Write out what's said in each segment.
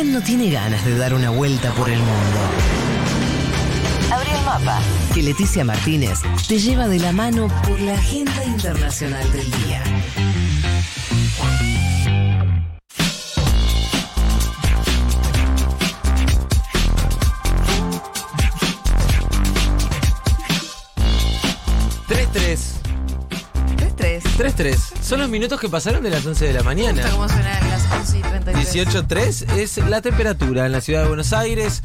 ¿Quién no tiene ganas de dar una vuelta por el mundo? Abre el mapa, que Leticia Martínez te lleva de la mano por la agenda internacional del día. Tres, tres. 3-3. 3-3. Son los minutos que pasaron de las 11 de la Me mañana. gusta cómo suenan las 11 y 33. 18.3 es la temperatura en la ciudad de Buenos Aires.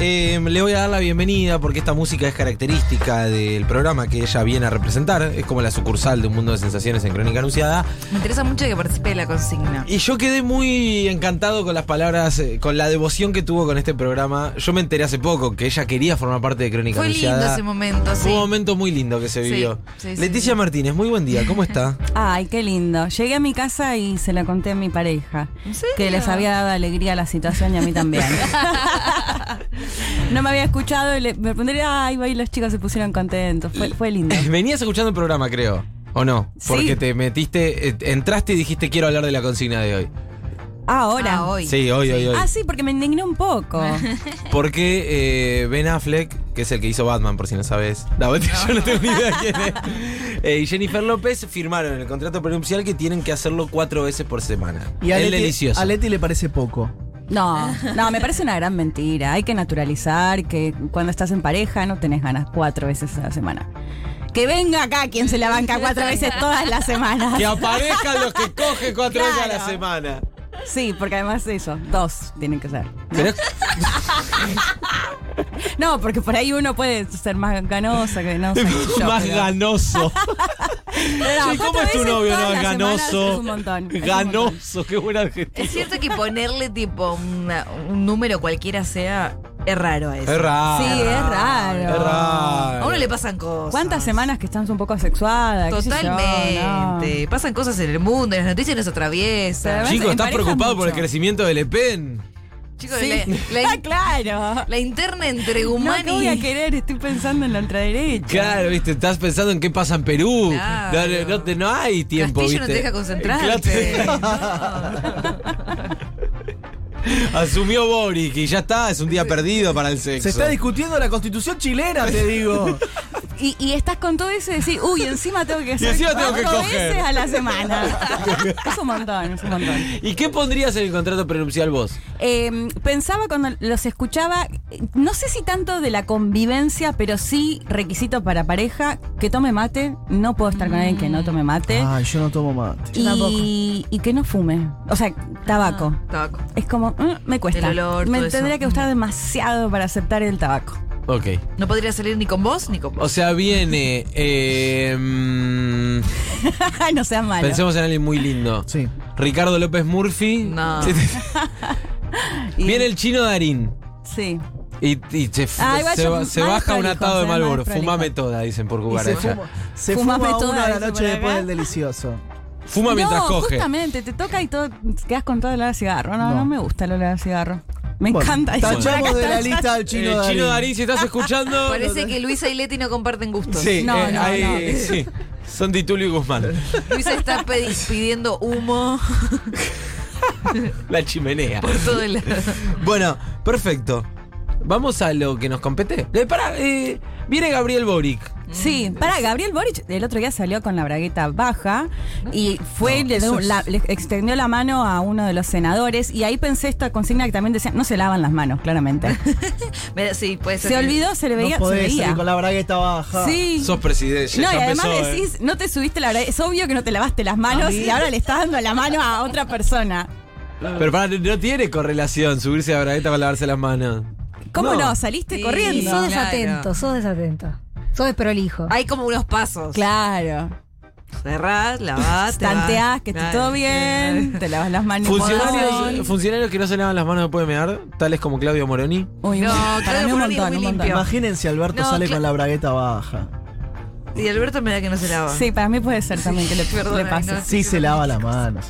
Eh, le voy a dar la bienvenida porque esta música es característica del programa que ella viene a representar. Es como la sucursal de un mundo de sensaciones en Crónica Anunciada. Me interesa mucho que participe de la consigna. Y yo quedé muy encantado con las palabras, eh, con la devoción que tuvo con este programa. Yo me enteré hace poco que ella quería formar parte de Crónica Fue lindo Anunciada. ese momento, sí. Fue un momento muy lindo que se vivió. sí, sí, Leticia sí. Martínez, muy buen día, ¿cómo está? Ay, qué lindo. Llegué a mi casa y se la conté a mi pareja. ¿En serio? Que les había dado alegría a la situación y a mí también. no me había escuchado y le, me pregunté, ay, va, y los chicos se pusieron contentos. Fue, fue lindo. Venías escuchando el programa, creo. ¿O no? Sí. Porque te metiste, eh, entraste y dijiste quiero hablar de la consigna de hoy. Ahora. Ah, hoy. Sí, hoy, hoy, hoy. Ah, sí, porque me indigné un poco. Porque eh, Ben Affleck, que es el que hizo Batman, por si no sabes. No, yo no tengo ni idea quién es. Eh, y Jennifer López firmaron en el contrato prenupcial que tienen que hacerlo cuatro veces por semana. Y a es Leti, delicioso. a Leti le parece poco. No, no, me parece una gran mentira. Hay que naturalizar que cuando estás en pareja no tenés ganas cuatro veces a la semana. Que venga acá quien se la banca cuatro veces todas las semanas. Que aparezcan los que cogen cuatro veces a la semana. Sí, porque además de eso, dos tienen que ser. Pero, No, porque por ahí uno puede ser más ganosa que no sé yo, más pero- ganoso. Che, ¿Cómo es tu novio, no? Ganoso. semanas es un montón, es un Ganoso, qué buen adjetivo. Es cierto que ponerle tipo una- un número cualquiera sea es raro a eso. Es raro. Sí, es raro. Es raro. A uno le pasan cosas. ¿Cuántas semanas que estás un poco asexuada? qué sé yo? Totalmente. No. Pasan cosas en el mundo, en las noticias nos atraviesan. Además, Chico, ¿estás preocupado por el crecimiento del EPEN? Chicos, Sí. la, la- Ah, claro. la interna entre No, humano ¿qué voy a y. quer Estoy pensando en la ultraderecha. Claro, viste, estás pensando en qué pasa en Perú. Claro. No, no te- no hay tiempo, Castillo no viste. te deja concentrarte. Asumió Boric y ya está, es un día perdido para el sexo. Se está discutiendo la constitución chilena, te digo. Y, y estás con todo eso y decís, uy, encima tengo que hacer encima tengo que cuatro coger. veces a la semana. es un montón, es un montón. ¿Y qué pondrías en el contrato prenupcial vos? Eh, pensaba cuando los escuchaba, no sé si tanto de la convivencia, pero sí requisito para pareja, que tome mate. No puedo estar con alguien que no tome mate. Ay, yo no tomo mate. y, y que no fume. O sea, tabaco. Tabaco. Es como, mm, me cuesta. El olor, me todo eso. tendría que gustar demasiado para aceptar el tabaco. Ok. No podría salir ni con vos ni con vos. O sea, viene. eh, mm, no seas malo. pensemos en alguien muy lindo. Sí. Ricardo López Murphy. No. Y- Viene el chino Darín. Sí. Y, y se, Ah, igual se, yo- va- se más baja un prolijo, atado de más Malboro. prolijo. Fumame toda, dicen por Y se cucaracha. fuma, se Fumame fuma toda, una a la dice noche después del delicioso. Fuma mientras no, coge. justamente, te toca y todo, quedas con todo el olor a cigarro. No, no, No. me gusta el olor a cigarro. Me Bueno, encanta eso. Tachamos de la lista al chino el Darín. chino Darín, si estás escuchando. Parece que Luisa y Leti no comparten gustos. Sí, No, eh, no, ahí- no. sí. Son Titulio y Guzmán. Luisa está pidiendo humo La chimenea. por todo el lado. Bueno, perfecto. Vamos a lo que nos compete. Eh, pará, eh, viene Gabriel Boric. Sí, para Gabriel Boric el otro día salió con la bragueta baja y fue, le, dio- eso es- la- le extendió la mano a uno de los senadores y ahí pensé esta consigna que también decía, no se lavan las manos, claramente. Sí, puede ser. se que- olvidó, se le No veía, se podés veía. salir con la bragueta baja. Sí. Sos presidente. No, y además empezó, eh. decís, no te subiste la bragueta. Es obvio que no te lavaste las manos y ahora le estás dando la mano a otra persona. Pero pará, no tiene correlación subirse a bragueta para lavarse las manos. ¿Cómo no? No. Saliste Sí. corriendo. Sos Claro. desatento, sos desatento. Sos desprolijo. Hay como unos pasos. Claro. Cerrás, lavás. Tanteás que esté Claro. todo bien, te lavas las manos. Funcionarios, funcionarios que no se lavan las manos después de mear, tales como Claudio Moroni. Uy, No, para Claudio mí un Moroni es muy un montón. limpio. Imagínense, Alberto No, sale cla- con la bragueta baja. Y Alberto me da que no se lava. Sí, para mí puede ser también que le, Perdona, le pase. no. Sí se lava las manos.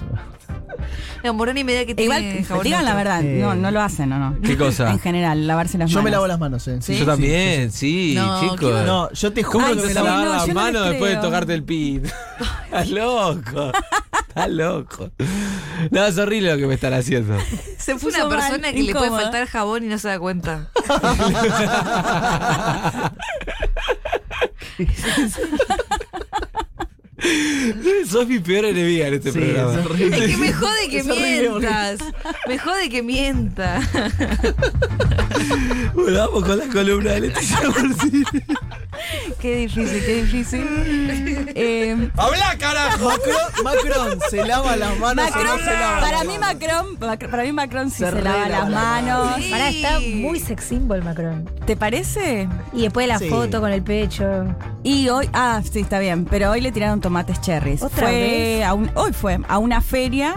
No, Moroni me da que tiene Igual, jabón digan la verdad, Eh. no, no lo hacen, ¿o no? ¿Qué cosa? En general, lavarse las Yo manos. me lavo las manos, ¿eh? Sí. Yo también, sí, No, chicos. No, yo te ¿Cómo juro Ay, que me lavo lavar no, las yo no manos después de tocarte el pit? Estás loco. Estás loco. No, es horrible lo que me están haciendo. Se Es una mal, persona que le puede faltar jabón y no se da cuenta. Sos mi peor enemiga en este Sí, programa. es que me jode que Es mientas. Me jode que mienta. Bueno, vamos con la columna de Leticia Orsini. Qué difícil, qué difícil. Eh, ¡Habla, carajo! Macron, Macron se lava las manos o Macron, no se lava. para mí Macron, Mac- para mí Macron sí Se se, lava las manos. manos. Sí. Pará, está muy sex symbol Macron. ¿Te parece? Y después la Sí. foto con el pecho. Y hoy, ah, sí, está bien, pero hoy le tiraron tomates cherries. ¿Otra fue vez? A un, hoy fue a una feria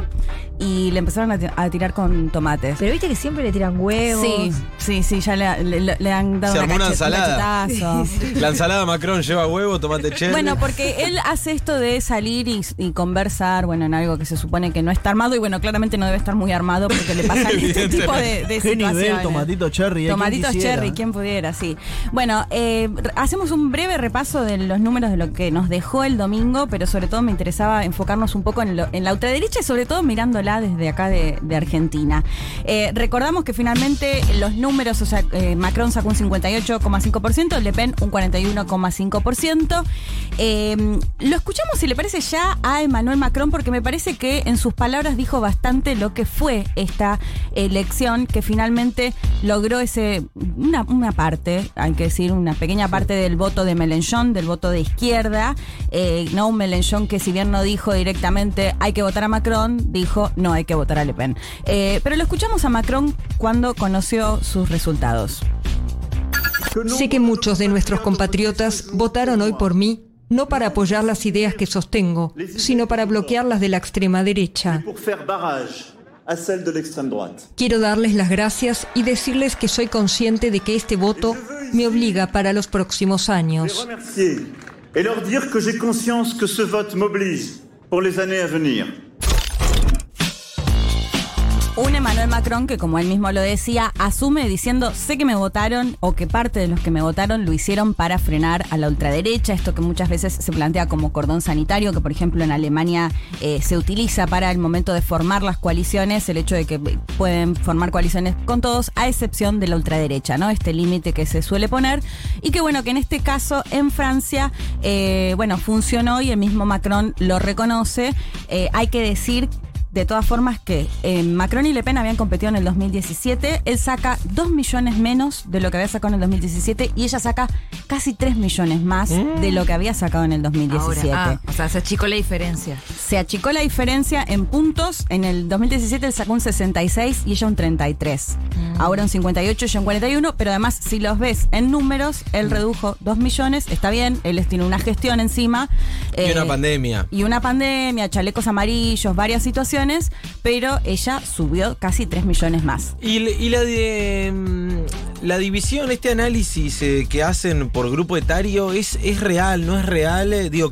y le empezaron a, ti- a tirar con tomates. Pero viste que siempre le tiran huevos. Sí, sí, sí, ya le, le- le han dado Se una armó una un. La ensalada Macron lleva huevo, tomate cherry. Bueno, porque él hace esto de salir y, y conversar, bueno, en algo que se supone que no está armado y bueno, claramente no debe estar muy armado porque le pasan este tipo de, de Qué nivel, situaciones. tomatito cherry. eh, ¿quién Tomatitos cherry, quien pudiera, sí. Bueno, eh, hacemos un breve repaso de los números de lo que nos dejó el domingo, pero sobre todo me interesaba enfocarnos un poco en, lo- en la ultraderecha y sobre todo mirándola desde acá de, Argentina. Eh, recordamos que finalmente los números, o sea, eh, Macron sacó un 58,5%, Le Pen un 41,5%. Eh, lo escuchamos, si le parece, ya a Emmanuel Macron, porque me parece que en sus palabras dijo bastante lo que fue esta elección, que finalmente logró ese una, una parte, hay que decir, una pequeña parte del voto de Mélenchon, del voto de izquierda, no un Mélenchon que si bien no dijo directamente hay que votar a Macron, dijo no hay que votar a Le Pen. Eh, pero lo escuchamos a Macron cuando conoció sus resultados. Sé que muchos de nuestros compatriotas votaron hoy por mí no para apoyar las ideas que sostengo, sino para bloquear las de la extrema derecha. Quiero darles las gracias y decirles que soy consciente de que este voto me obliga para los próximos años. et leur dire que j'ai conscience que ce vote m'oblige pour les années à venir. Un Emmanuel Macron que, como él mismo lo decía, asume diciendo, sé que me votaron o que parte de los que me votaron lo hicieron para frenar a la ultraderecha, esto que muchas veces se plantea como cordón sanitario, que por ejemplo en Alemania eh, se utiliza para el momento de formar las coaliciones, el hecho de que pueden formar coaliciones con todos, a excepción de la ultraderecha, ¿no? Este límite que se suele poner y que bueno, que en este caso en Francia, eh, bueno, funcionó y el mismo Macron lo reconoce. Eh, hay que decir de todas formas que eh, Macron y Le Pen habían competido en el 2017, él saca 2 millones menos de lo que había sacado en el 2017 y ella saca casi 3 millones más de lo que había sacado en el 2017. Ahora, ah, o sea, se achicó la diferencia. Se achicó la diferencia en puntos. En el 2017 él sacó un 66 y ella un 33. Ahora un 58 y ella un 41. Pero además, si los ves en números, él redujo 2 millones. Está bien, él tiene una gestión encima. Y eh, una pandemia. y una pandemia, chalecos amarillos, varias situaciones, pero ella subió casi 3 millones más. Y, y la de mm, la división, este análisis eh, que hacen por grupo etario, ¿es, es real, no es real? Eh, digo,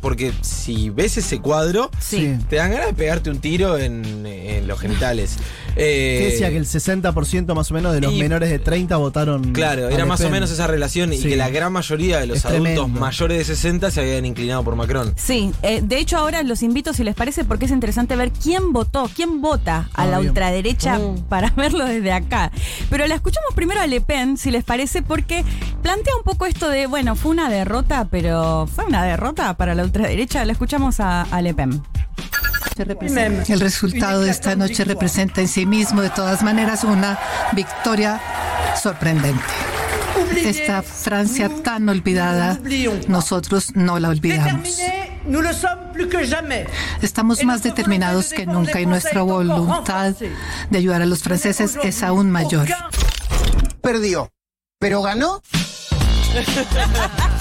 porque si ves ese cuadro, Sí. te dan ganas de pegarte un tiro en, en los genitales. Eh, Que decía que el 60% más o menos de los y- menores de 30 votaron. Claro, era más o menos esa relación y que la gran mayoría de los Es adultos tremendo. mayores de 60 se habían inclinado por Macron. Sí, eh, de hecho ahora los invito si les parece porque es interesante ver quién votó, quién vota a Ah, la bien. ultraderecha Mm. para verlo desde acá. Pero la escuchamos primero a Le Pen, si les parece, porque plantea un poco esto de, bueno, fue una derrota, pero fue una derrota para la ultraderecha. La escuchamos a, a Le Pen. El resultado de esta noche representa en sí mismo, de todas maneras, una victoria sorprendente. Esta Francia tan olvidada, nosotros no la olvidamos. Estamos más determinados que nunca y nuestra voluntad de ayudar a los franceses es aún mayor. Perdió. ¿Pero ganó?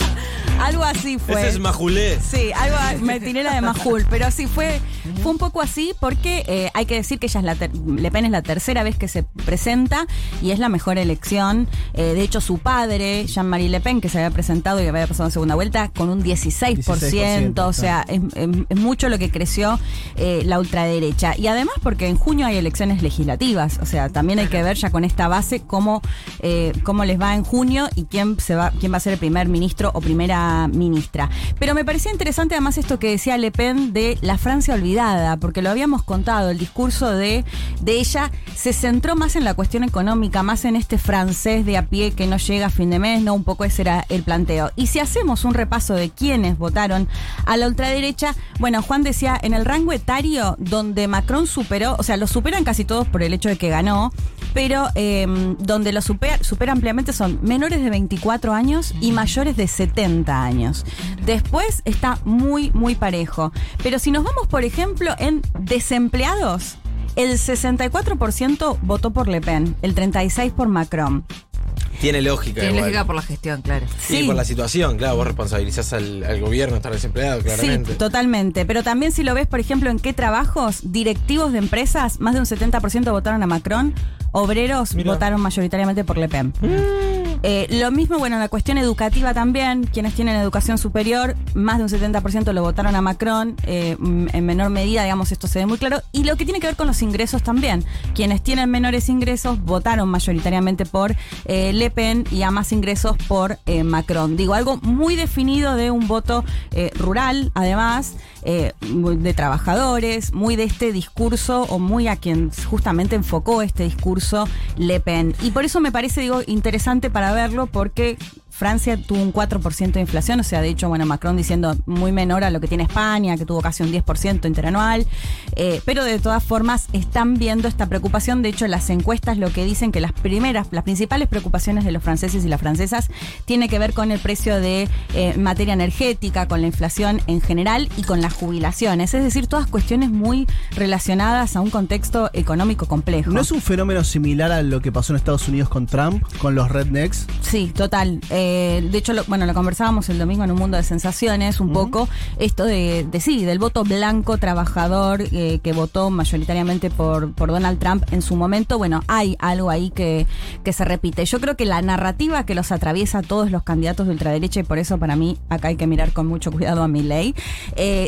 Algo así fue. Ese es Majulé. Sí, algo me tiré la de Majul, pero sí fue, fue un poco así porque eh, hay que decir que ella es la ter- Le Pen es la tercera vez que se presenta y es la mejor elección. Eh, de hecho, su padre, Jean-Marie Le Pen, que se había presentado y había pasado en segunda vuelta, con un 16%, 16%, o sea, es, es- es mucho lo que creció eh, la ultraderecha. Y además porque en junio hay elecciones legislativas, o sea, también hay que ver ya con esta base cómo, eh, cómo les va en junio y quién, se va, quién va a ser el primer ministro o primera ministra. Pero me parecía interesante además esto que decía Le Pen de la Francia olvidada, porque lo habíamos contado, el discurso de, de ella se centró más en la cuestión económica, más en este francés de a pie que no llega a fin de mes, no, un poco ese era el planteo. Y si hacemos un repaso de quienes votaron a la ultraderecha, bueno, Juan decía, en el rango etario donde Macron superó, o sea, lo superan casi todos por el hecho de que ganó, pero eh, donde lo supera ampliamente son menores de 24 años y mayores de 70 años. Después está muy, muy parejo. Pero si nos vamos, por ejemplo, en desempleados, el 64% votó por Le Pen, el 36% por Macron. Tiene lógica. Tiene igual. lógica por la gestión, claro. Sí, por la situación, claro, vos responsabilizás al, al gobierno de estar desempleado, claramente. Sí, totalmente. Pero también si lo ves, por ejemplo, en qué trabajos, directivos de empresas, más de un 70% votaron a Macron, obreros Mirá. votaron mayoritariamente por Le Pen. Eh, lo mismo, bueno, en la cuestión educativa también, quienes tienen educación superior, más de un 70% lo votaron a Macron, eh, mm, en menor medida, digamos, esto se ve muy claro. Y lo que tiene que ver con los ingresos también, quienes tienen menores ingresos votaron mayoritariamente por eh, Le Pen y a más ingresos por Macron. Digo, algo muy definido de un voto rural, además, de trabajadores, muy de este discurso o muy a quien justamente enfocó este discurso Le Pen. Y por eso me parece, digo, interesante para verlo porque Francia tuvo un 4% de inflación, o sea, de hecho, bueno, Macron diciendo muy menor a lo que tiene España, que tuvo casi un 10% interanual, eh, pero de todas formas están viendo esta preocupación, de hecho, las encuestas lo que dicen que las primeras, las principales preocupaciones de los franceses y las francesas tiene que ver con el precio de eh, materia energética, con la inflación en general y con las jubilaciones, es decir, todas cuestiones muy relacionadas a un contexto económico complejo. ¿No es un fenómeno similar a lo que pasó en Estados Unidos con Trump, con los rednecks? Sí, total. Eh, de hecho, lo- bueno, lo conversábamos el domingo en un mundo de sensaciones, un poco, esto de, de sí, del voto blanco trabajador eh, que votó mayoritariamente por, por Donald Trump en su momento. Bueno, hay algo ahí que, que se repite. Yo creo que la narrativa que los atraviesa a todos los candidatos de ultraderecha, y por eso para mí acá hay que mirar con mucho cuidado a mi ley,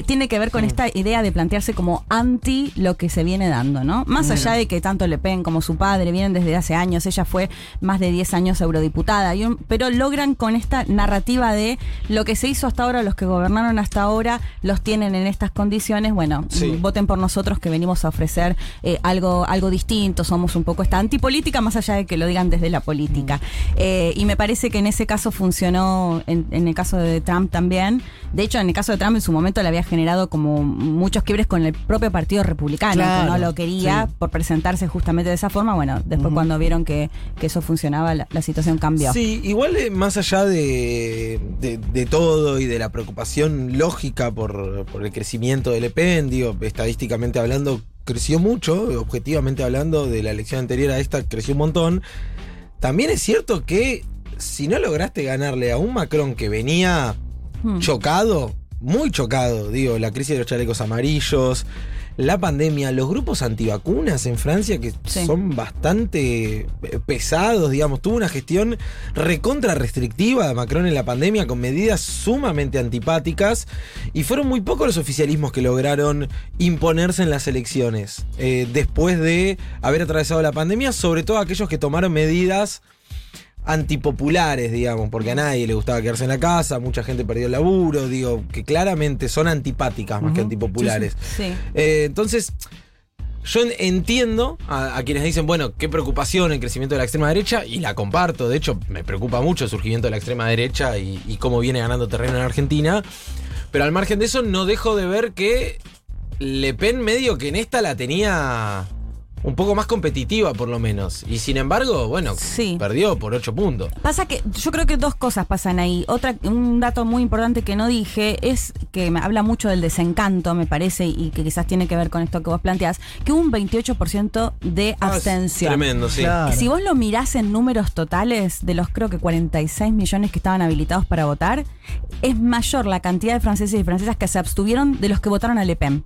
tiene que ver con esta idea de plantearse como anti lo que se viene dando, ¿no? Más allá de que tanto Le Pen como su padre vienen desde hace años, ella fue más de 10 años eurodiputada, y un- pero logran con esta narrativa de lo que se hizo hasta ahora, los que gobernaron hasta ahora, los tienen en estas condiciones, bueno, Sí. voten por nosotros que venimos a ofrecer eh, algo, algo distinto, somos un poco esta antipolítica, más allá de que lo digan desde la política. Eh, y me parece que en ese caso funcionó, en, en el caso de Trump también. De hecho, en el caso de Trump en su momento le había generado como muchos quiebres con el propio Partido Republicano, Claro, que no lo quería sí. por presentarse justamente de esa forma. Bueno, después cuando vieron que, que eso funcionaba, la, la situación cambió. Sí, igual eh, más allá de, de- de todo y de la preocupación lógica por, por el crecimiento del Le Pen, digo, estadísticamente hablando, creció mucho, objetivamente hablando de la elección anterior a esta, creció un montón. También es cierto que si no lograste ganarle a un Macron que venía Hmm. chocado, muy chocado, digo, la crisis de los chalecos amarillos, la pandemia, los grupos antivacunas en Francia que Sí. son bastante eh, pesados, digamos, tuvo una gestión recontra restrictiva de Macron en la pandemia con medidas sumamente antipáticas y fueron muy pocos los oficialismos que lograron imponerse en las elecciones eh, después de haber atravesado la pandemia, sobre todo aquellos que tomaron medidas antipopulares, digamos, porque a nadie le gustaba quedarse en la casa, mucha gente perdió el laburo, digo, que claramente son antipáticas más que antipopulares. Sí. Eh, entonces, yo en- entiendo a, a quienes dicen, bueno, qué preocupación el crecimiento de la extrema derecha, y la comparto, de hecho, me preocupa mucho el surgimiento de la extrema derecha y, y cómo viene ganando terreno en Argentina, pero al margen de eso no dejo de ver que Le Pen medio que en esta la tenía un poco más competitiva por lo menos, y sin embargo, bueno, Sí. perdió por 8 puntos. Pasa que yo creo que dos cosas pasan ahí. Otra, un dato muy importante que no dije es que me habla mucho del desencanto, me parece, y que quizás tiene que ver con esto que vos planteás, que hubo un 28% de Ah, es abstención. Tremendo, sí. Claro. Si vos lo mirás en números totales de los creo que 46 millones que estaban habilitados para votar, es mayor la cantidad de franceses y francesas que se abstuvieron de los que votaron a Le Pen.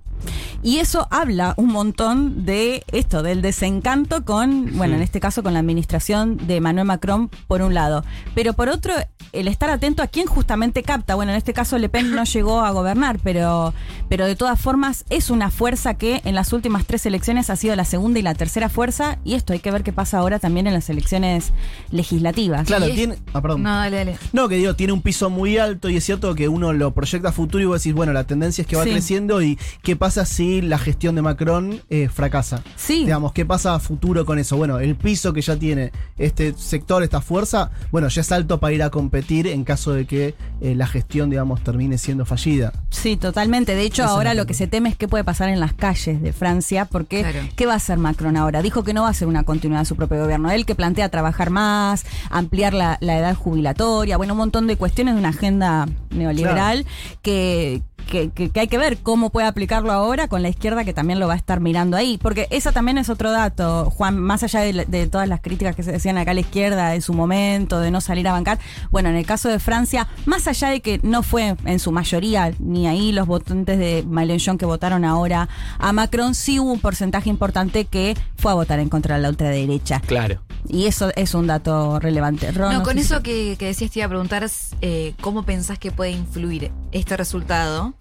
Y eso habla un montón de esto, del desencanto con, bueno, en este caso con la administración de Manuel Macron, por un lado. Pero por otro, el estar atento a quién justamente capta. Bueno, en este caso Le Pen no llegó a gobernar, pero, pero de todas formas es una fuerza que en las últimas tres elecciones ha sido la segunda y la tercera fuerza. Y esto hay que ver qué pasa ahora también en las elecciones legislativas. Claro, tiene. Ah, perdón. No, dale, dale. No, que digo, tiene un piso muy alto y es cierto que uno lo proyecta a futuro y vos decís, bueno, la tendencia es que va Sí. creciendo y qué pasa si la gestión de Macron eh, fracasa. Sí. Digamos, ¿qué pasa a futuro con eso? Bueno, el piso que ya tiene este sector, esta fuerza, bueno, ya es alto para ir a competir en caso de que eh, la gestión, digamos, termine siendo fallida. Sí, totalmente. De hecho, Esa ahora lo que se teme es qué puede pasar en las calles de Francia, porque Claro. ¿qué va a hacer Macron ahora? Dijo que no va a ser una continuidad de su propio gobierno. Él que plantea trabajar más, ampliar la, la edad jubilatoria, bueno, un montón de cuestiones de una agenda neoliberal que, que, que- que hay que ver cómo puede aplicarlo ahora con la izquierda que también lo va a estar mirando ahí. Porque esa también es otro dato, Juan, más allá de, de todas las críticas que se decían acá a la izquierda en su momento, de no salir a bancar. Bueno, en el caso de Francia, más allá de que no fue en su mayoría ni ahí los votantes de Mélenchon que votaron ahora a Macron, sí hubo un porcentaje importante que fue a votar en contra de la ultraderecha. Claro. Y eso es un dato relevante. Ron, No, no con si- eso que, que decías te iba a preguntar eh, cómo pensás que puede influir este resultado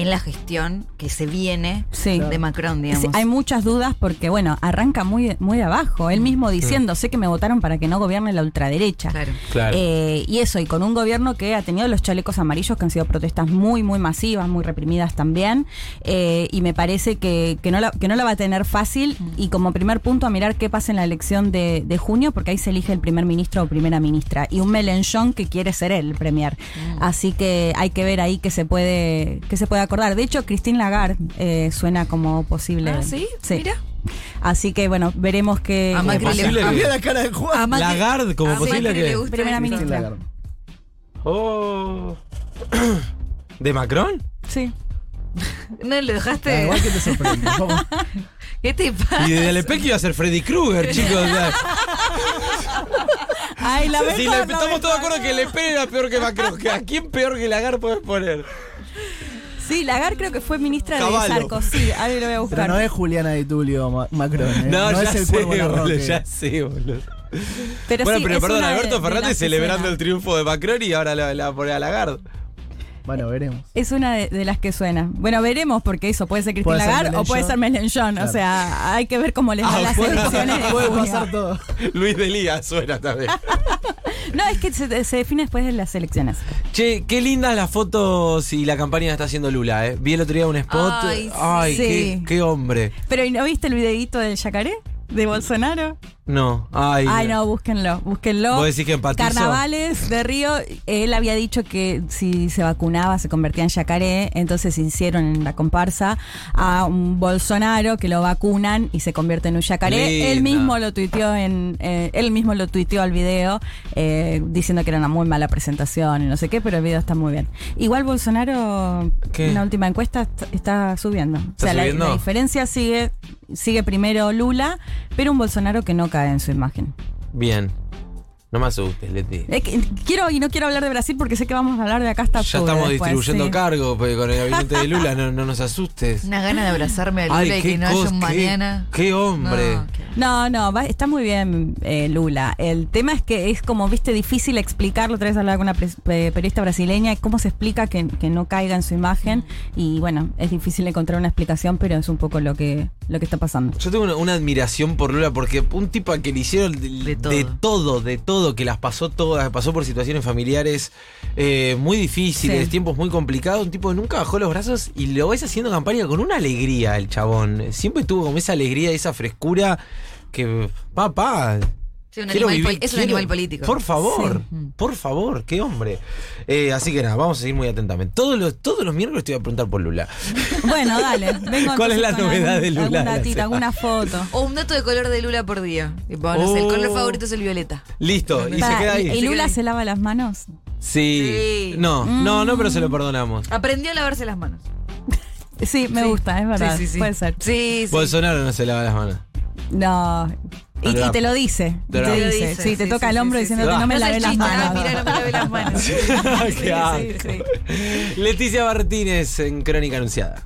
en la gestión que se viene Sí. de Macron, digamos. Sí, hay muchas dudas porque, bueno, arranca muy, muy de abajo. Él mismo diciendo, sé que me votaron para que no gobierne la ultraderecha. Claro. Claro. Eh, y eso, y con un gobierno que ha tenido los chalecos amarillos, que han sido protestas muy, muy masivas, muy reprimidas también. Eh, y me parece que, que, no la, que no la va a tener fácil. Y como primer punto, a mirar qué pasa en la elección de, de junio, porque ahí se elige el primer ministro o primera ministra. Y un Mélenchon que quiere ser él, el premier. Así que hay que ver ahí qué se puede, qué se puede acordar. De hecho, Christine Lagarde eh, suena como posible. Ah, ¿sí? Mira. Así que bueno, veremos qué. A Macri le- posible a- que- Mira la cara de Juan. a Macri- Lagarde como a posible Macri que- le gusta Primera ministra. Oh. ¿De Macron? Sí. No lo Ah, dejaste. igual que te sorprende. ¿Qué te pasa? Y de Lepec iba a ser Freddy Krueger, chicos. o sea, Ay, la si mejor, la estamos todos de mejor. acuerdo que Lepec era peor que Macron. ¿A quién peor que Lagarde podés poner? Sí, Lagarde creo que fue ministra Caballo. de Sarkozy. Ahí lo voy a buscar. Pero no es Juliana de Tulio Ma- Macron. ¿eh? No, ya es el sé, boludo, ya sé, boludo. Pero bueno, sí, pero perdón, Alberto de Fernández celebrando el triunfo de Macron y ahora la, la pone a Lagarde. Bueno, veremos. Es una de, de las que suena. Bueno, veremos porque eso puede ser Cristina Lagarde o puede ser. Claro. O sea, hay que ver cómo les van Ah, las puede- elecciones Puede pasar todo. Luis Delía suena también. No, es que se, se define después de las elecciones. Che, qué lindas las fotos y la campaña que está haciendo Lula, ¿eh? Vi el otro día un spot. Ay, qué, Sí. qué hombre. Pero ¿y no viste el videíto del yacaré? ¿De Bolsonaro? No, ay. Ay, no, búsquenlo, búsquenlo. ¿Vos decís que? Carnavales de Río, él había dicho que si se vacunaba se convertía en yacaré, entonces hicieron en la comparsa a un Bolsonaro que lo vacunan y se convierte en un yacaré. Linda. Él mismo lo tuiteó en, eh, él mismo lo tuiteó al video eh, diciendo que era una muy mala presentación y no sé qué, pero el video está muy bien. Igual Bolsonaro, ¿Qué? en la última encuesta está, está subiendo. o sea, la- subiendo? la diferencia sigue, sigue primero Lula, pero un Bolsonaro que no cae en su imagen. Bien. No me asustes, Leti. Es que quiero y no quiero hablar de Brasil porque sé que vamos a hablar de acá hasta Ya octubre estamos después, distribuyendo sí. cargos pues, con el gabinete de Lula, no, no nos asustes. Una gana de abrazarme a Lula Ay, y qué que no haya cos- un qué- mañana. qué hombre. No, qué- No, no, va- está muy bien eh, Lula. El tema es que es como, viste, difícil explicarlo. Otra vez hablaba con una pres- pe- periodista brasileña, cómo se explica que, que no caiga en su imagen. Y bueno, es difícil encontrar una explicación, pero es un poco lo que, lo que está pasando. Yo tengo una, una admiración por Lula porque un tipo al que le hicieron de, De todo. de todo, de todo, que las pasó todas, pasó por situaciones familiares eh, muy difíciles, Sí. tiempos muy complicados, un tipo que nunca bajó los brazos y lo ves haciendo campaña con una alegría el chabón. Siempre tuvo como esa alegría, esa frescura que, papá, Sí, un quiero animal vivir- pol- es un quiero- animal político. Por favor, Sí. por favor, qué hombre. Eh, así que nada, vamos a seguir muy atentamente. Todos los, todos los miércoles te voy a preguntar por Lula. Bueno, dale. Vengo ¿Cuál es la novedad algún- de Lula datita, semana? alguna foto. O un dato de color de Lula por día. Tipo, no sé, el Oh. color favorito es el violeta. Listo, y se queda ¿y- ahí. ¿Y Lula se lava las manos? Sí. Sí. No, no, no, pero se lo perdonamos. Aprendió a lavarse las manos. Sí, me Sí. gusta, es verdad. Sí, sí, sí. Puede ser. Sí, sí. Bolsonaro no se lava las manos. No. Y, y te lo dice. Te lo dice. Sí, te sí, toca sí, el hombro diciéndote no me lavé las manos. mira, no me lavé las manos. Leticia Martínez en Crónica Anunciada.